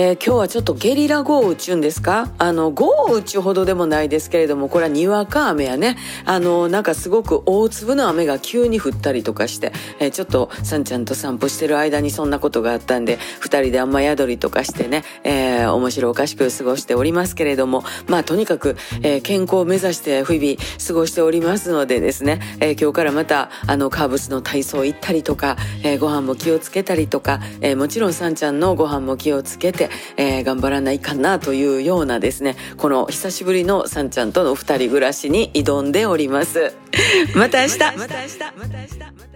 えー、今日はちょっとゲリラ豪雨ちゅうんですか？あの、豪雨ちゅうほどでもないですけれども、これはにわか雨やね。あの、なんかすごく大粒の雨が急に降ったりとかして、えー、ちょっとさんちゃんと散歩してる間にそんなことがあったんで、二人で雨宿りとかしてね、えー、面白おかしく過ごしておりますけれども、まあとにかく、えー、健康を目指して日々過ごしておりますのでですね、えー、今日からまた、あの、カーブスの体操行ったりとか、えー、ご飯も気をつけたりとか、えー、もちろんさんちゃんのご飯も気をつけて、えー、頑張らないかなというようなですね、この久しぶりのさんちゃんとの二人暮らしに挑んでおります。また明日また明日また明日